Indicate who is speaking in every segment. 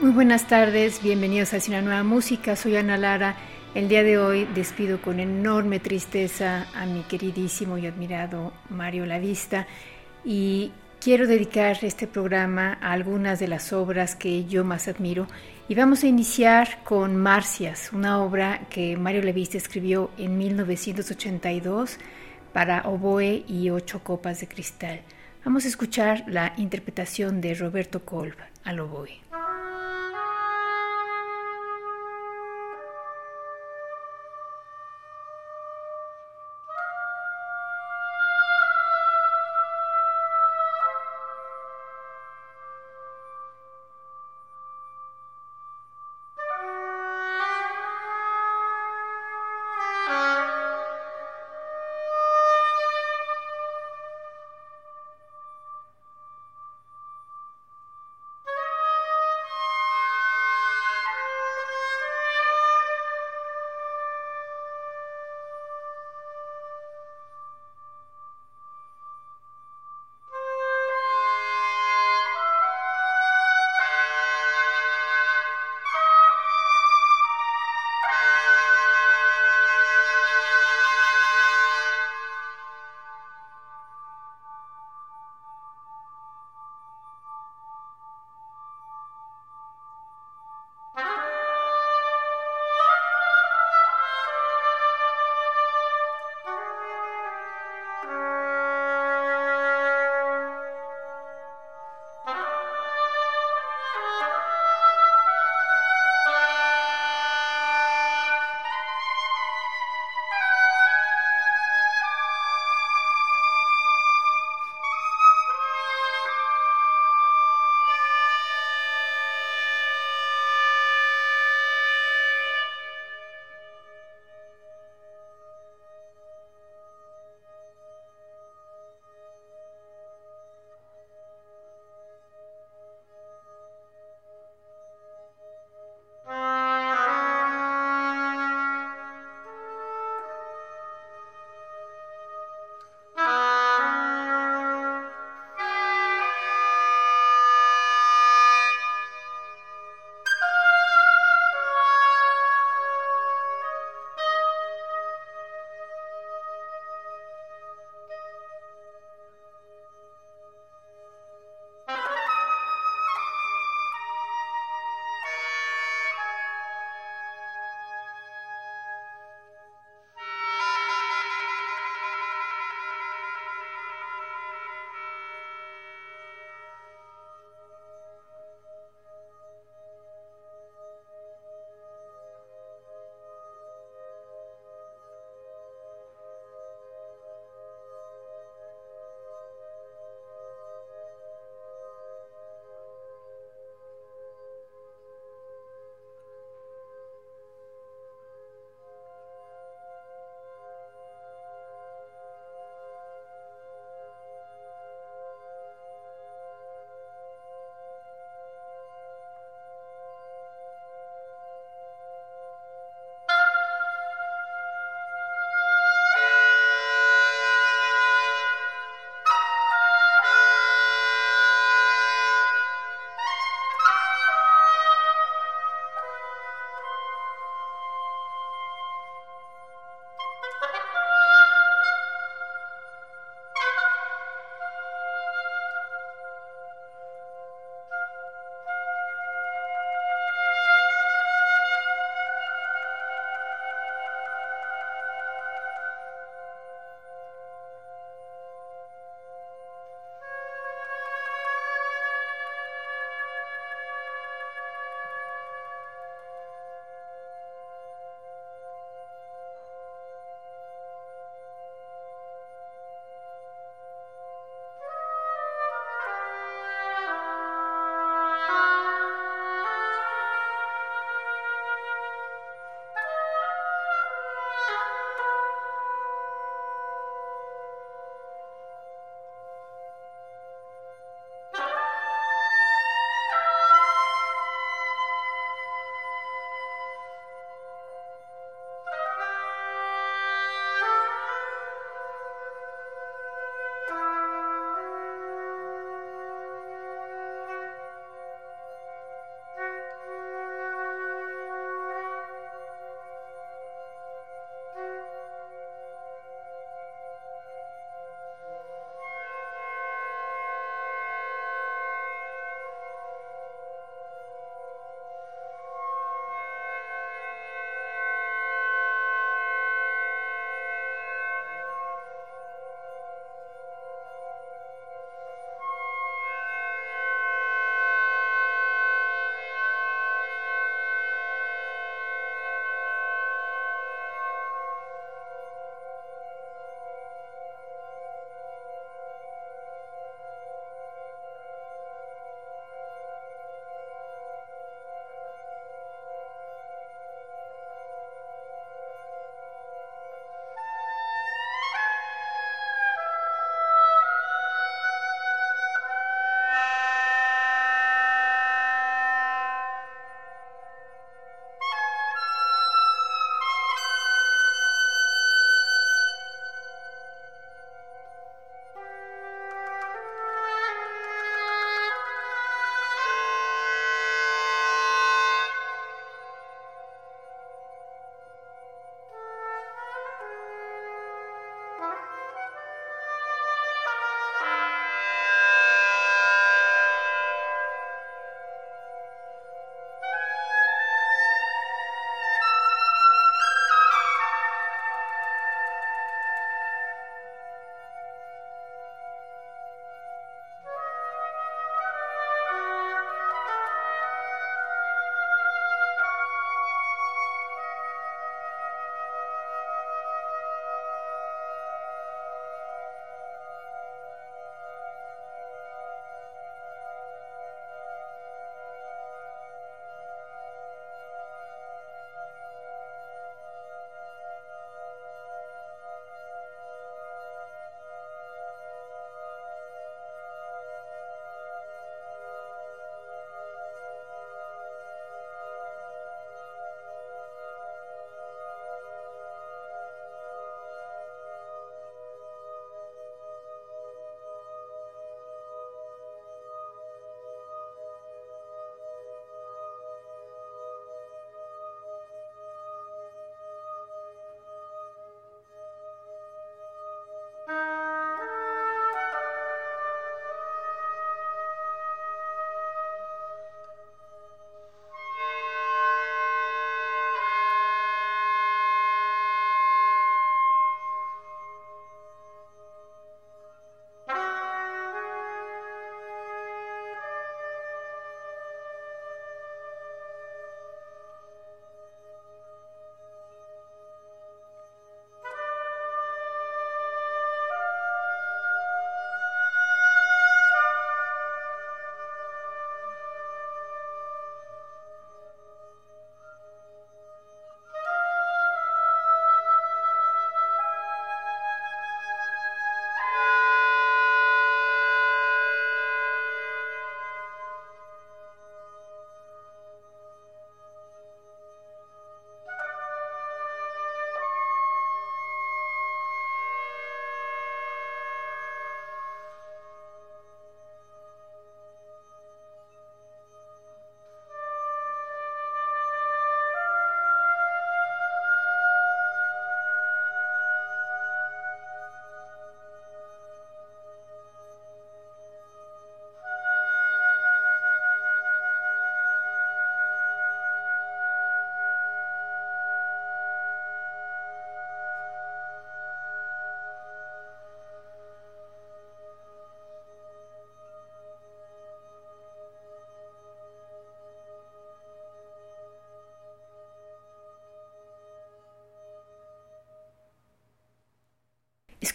Speaker 1: Muy buenas tardes, bienvenidos a una nueva música. Soy Ana Lara. El día de hoy despido con enorme tristeza a mi queridísimo y admirado Mario Lavista y quiero dedicar este programa a algunas de las obras que yo más admiro y vamos a iniciar con Marcias, una obra que Mario Lavista escribió en 1982 para oboe y ocho copas de cristal. Vamos a escuchar la interpretación de Roberto Kolb al oboe.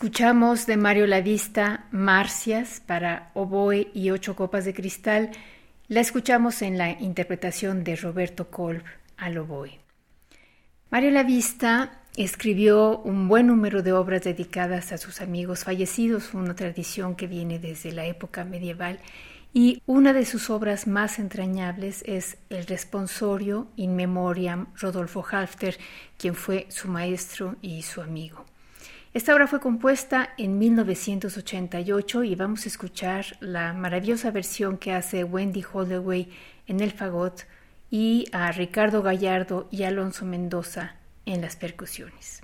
Speaker 1: Escuchamos de Mario Lavista Marcias para oboe y ocho copas de cristal. La escuchamos en la interpretación de Roberto Kolb al oboe. Mario Lavista escribió un buen número de obras dedicadas a sus amigos fallecidos, una tradición que viene desde la época medieval y una de sus obras más entrañables es el responsorio in memoriam Rodolfo Halfter, quien fue su maestro y su amigo. Esta obra fue compuesta en 1988 y vamos a escuchar la maravillosa versión que hace Wendy Holloway en el fagot y a Ricardo Gallardo y Alonso Mendoza en las percusiones.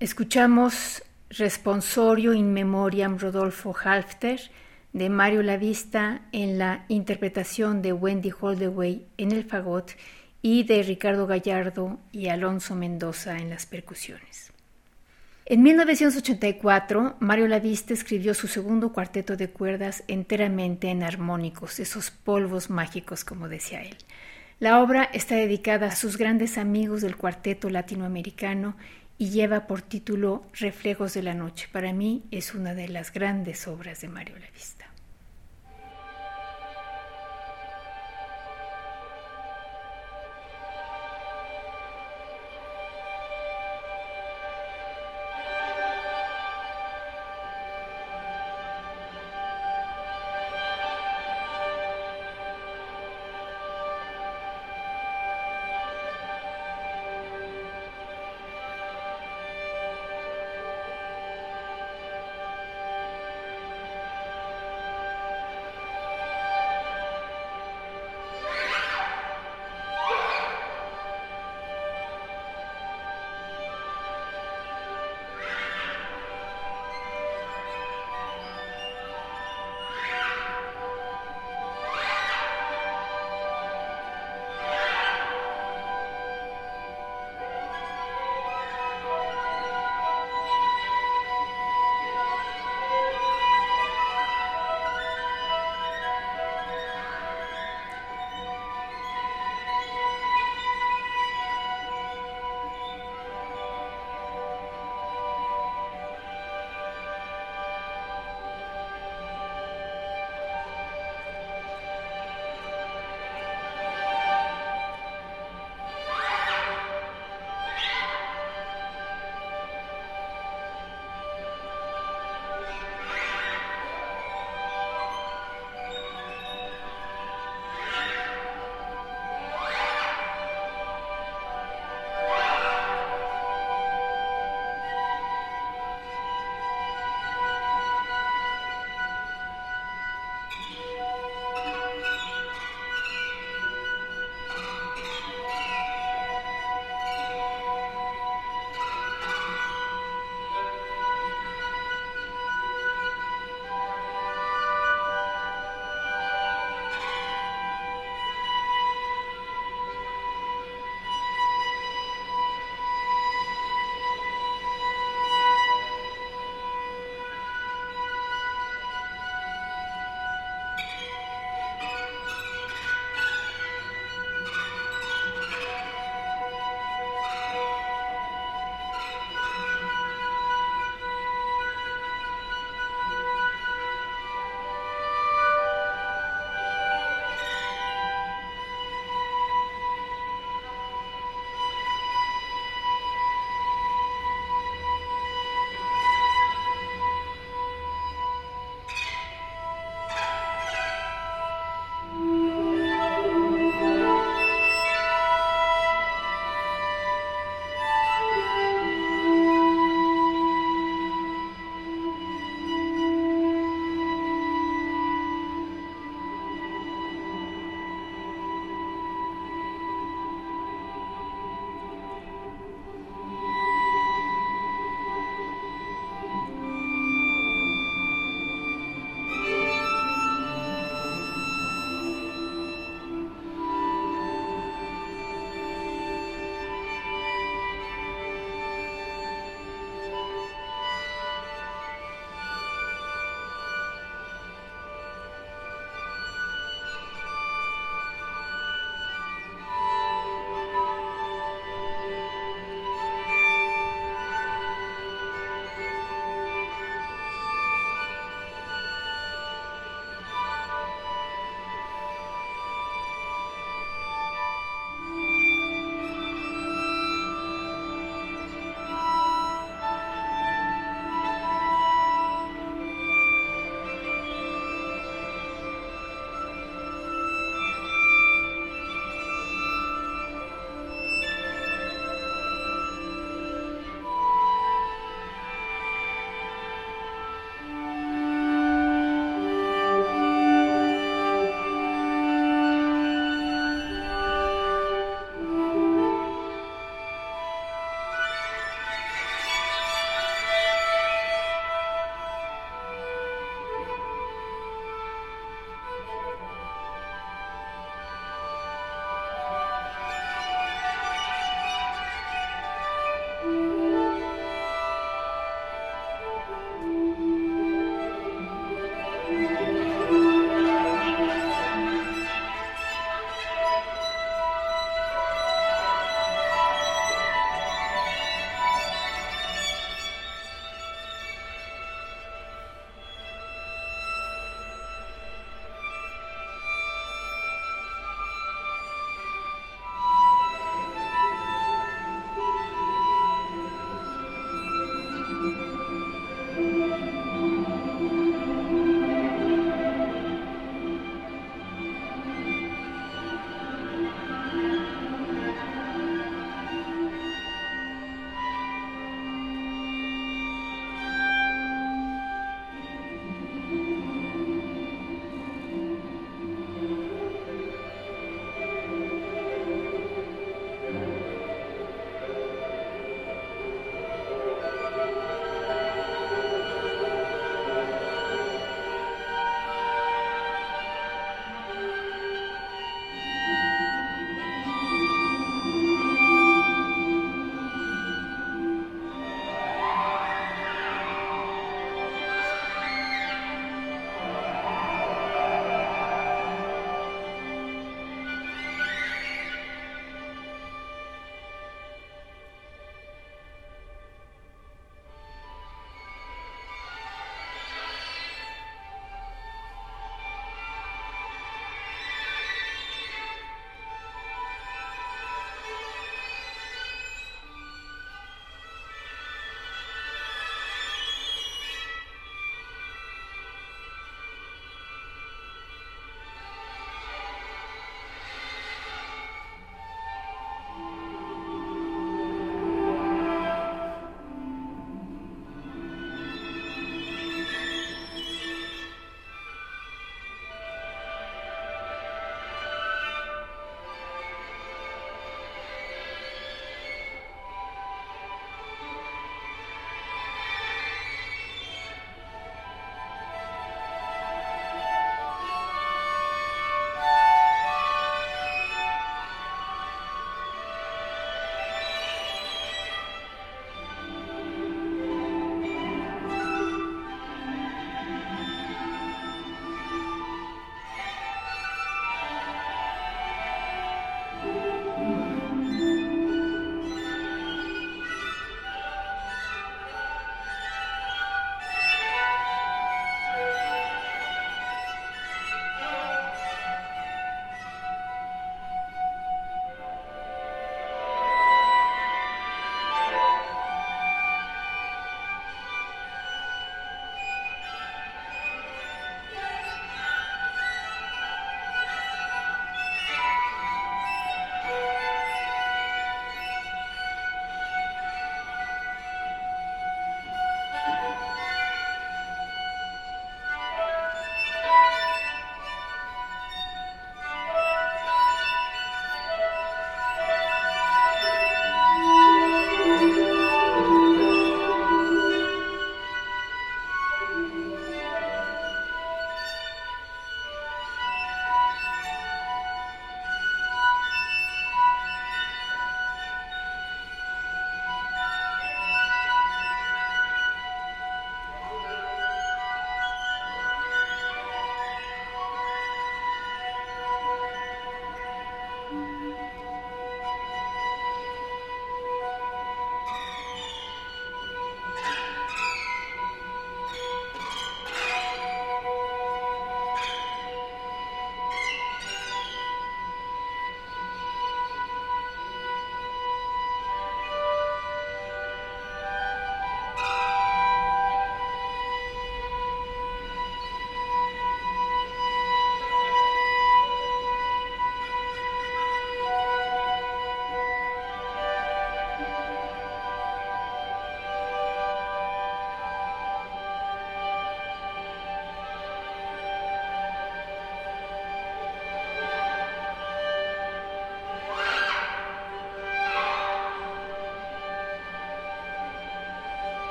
Speaker 1: Escuchamos Responsorio in Memoriam Rodolfo Halfter de Mario Lavista en la interpretación de Wendy Holdaway en el fagot y de Ricardo Gallardo y Alonso Mendoza en las percusiones. En 1984, Mario Lavista escribió su segundo cuarteto de cuerdas enteramente en armónicos, esos polvos mágicos como decía él. La obra está dedicada a sus grandes amigos del cuarteto latinoamericano y lleva por título Reflejos de la Noche. Para mí es una de las grandes obras de Mario Lavista.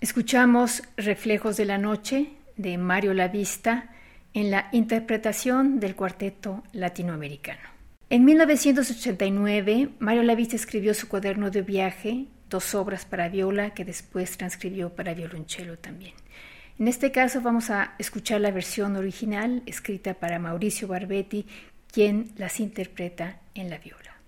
Speaker 1: Escuchamos Reflejos de la Noche de Mario Lavista en la interpretación del cuarteto latinoamericano. En 1989, Mario Lavista escribió su cuaderno de viaje, dos obras para viola que después transcribió para violonchelo también. En este caso vamos a escuchar la versión original escrita para Mauricio Barbetti, quien las interpreta en la viola.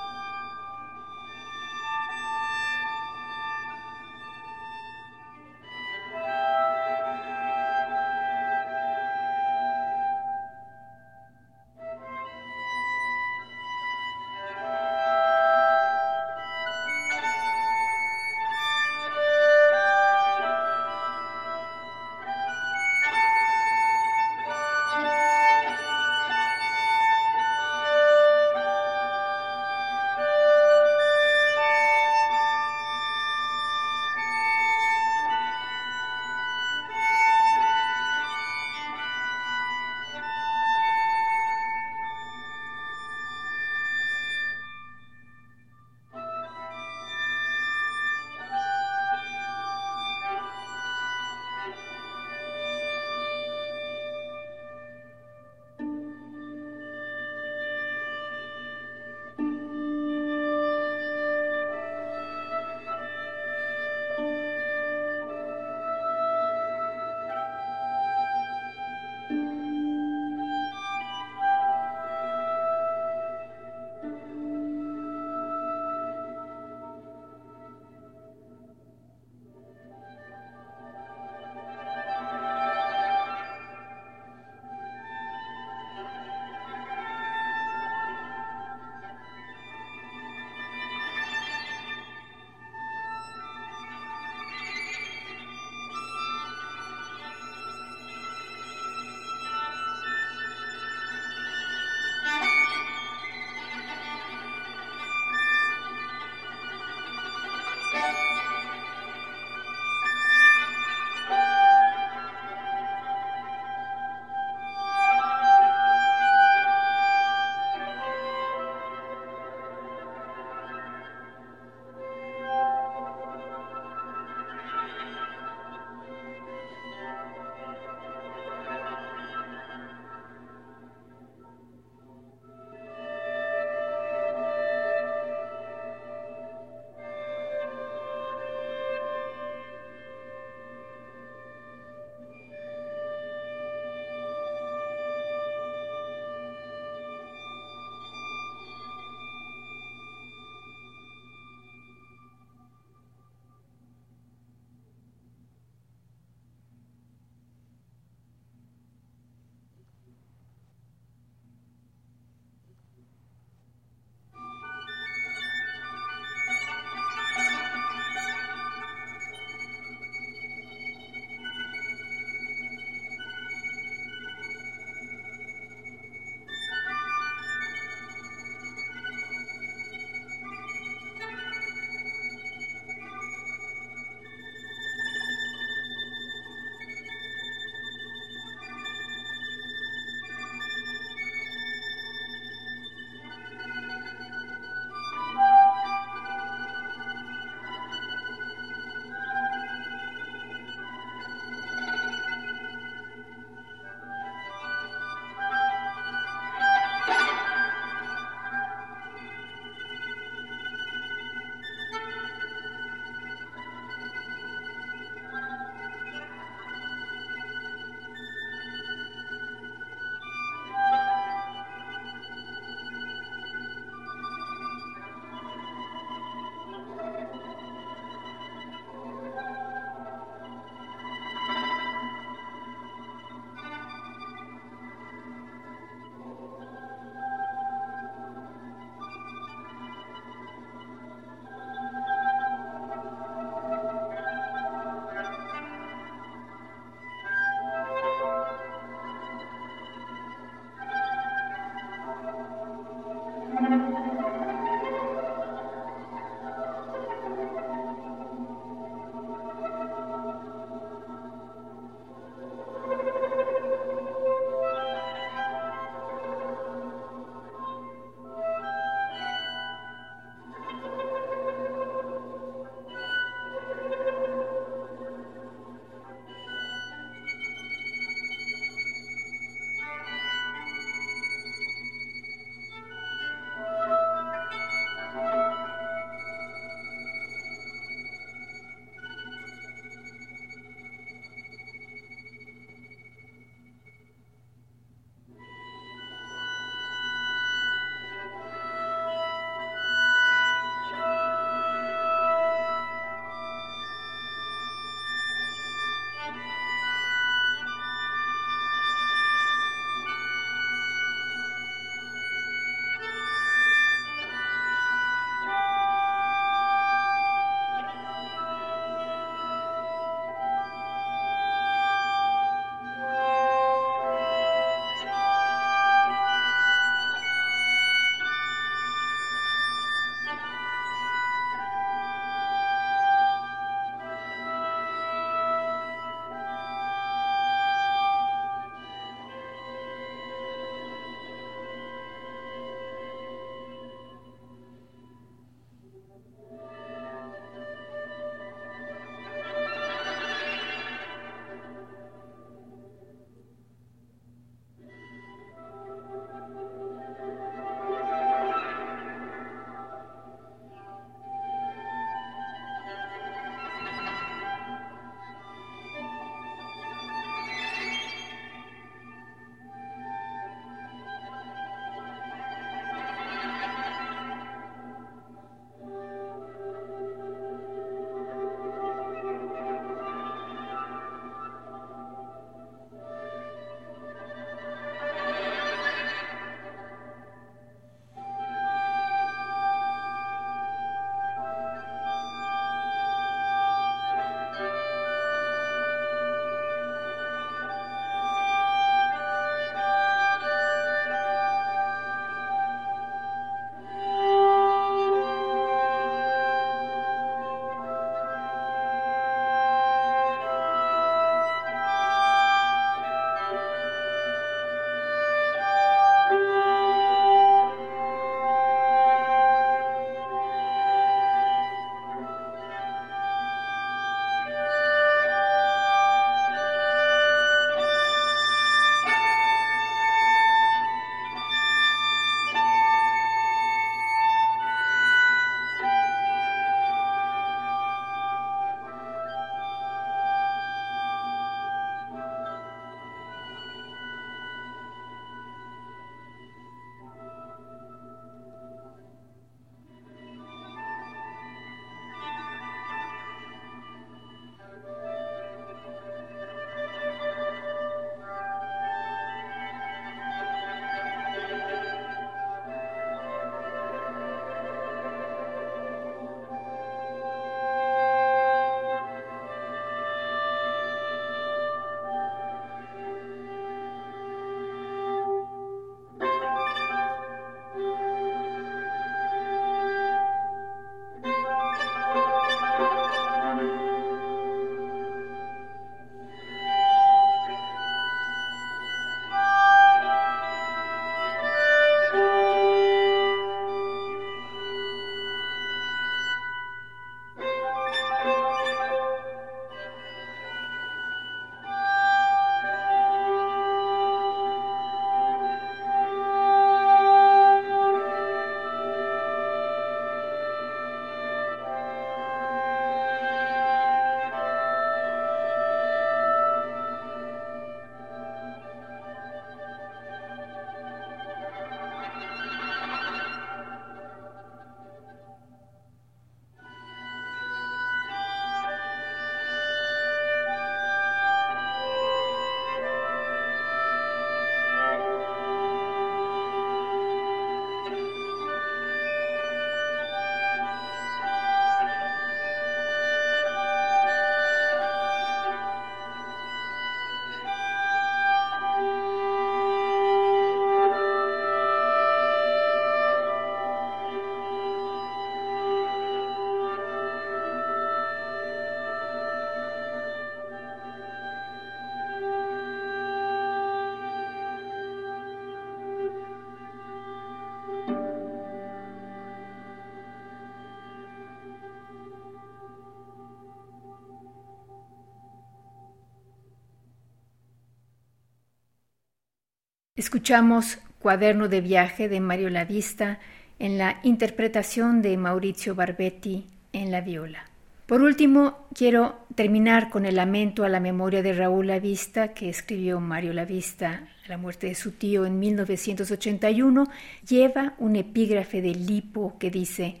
Speaker 1: Escuchamos Cuaderno de viaje de Mario Lavista en la interpretación de Maurizio Barbetti en la viola. Por último, quiero terminar con el lamento a la memoria de Raúl Lavista que escribió Mario Lavista a la muerte de su tío en 1981. Lleva un epígrafe de Lipo que dice: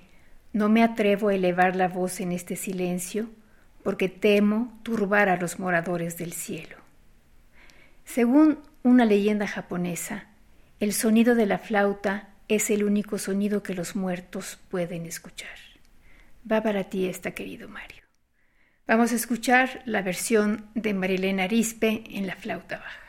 Speaker 1: No me atrevo a elevar la voz en este silencio porque temo turbar a los moradores del cielo. Según una leyenda japonesa, el sonido de la flauta es el único sonido que los muertos pueden escuchar. Va para ti esta, querido Mario. Vamos a escuchar la versión de Marilena Arispe en la flauta baja.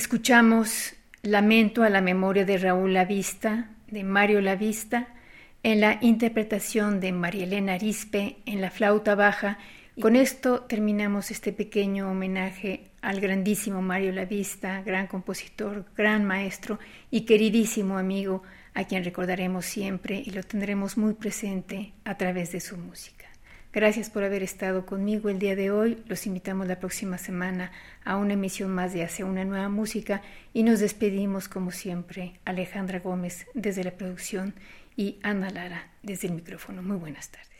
Speaker 1: Escuchamos Lamento a la memoria de Raúl Lavista, de Mario Lavista, en la interpretación de María Elena Arispe en la flauta baja. Con esto terminamos este pequeño homenaje al grandísimo Mario Lavista, gran compositor, gran maestro y queridísimo amigo, a quien recordaremos siempre y lo tendremos muy presente a través de su música. Gracias por haber estado conmigo el día de hoy. Los invitamos la próxima semana a una emisión más de Hacia una nueva música y nos despedimos como siempre Alejandra Gómez desde la producción y Ana Lara desde el micrófono. Muy buenas tardes.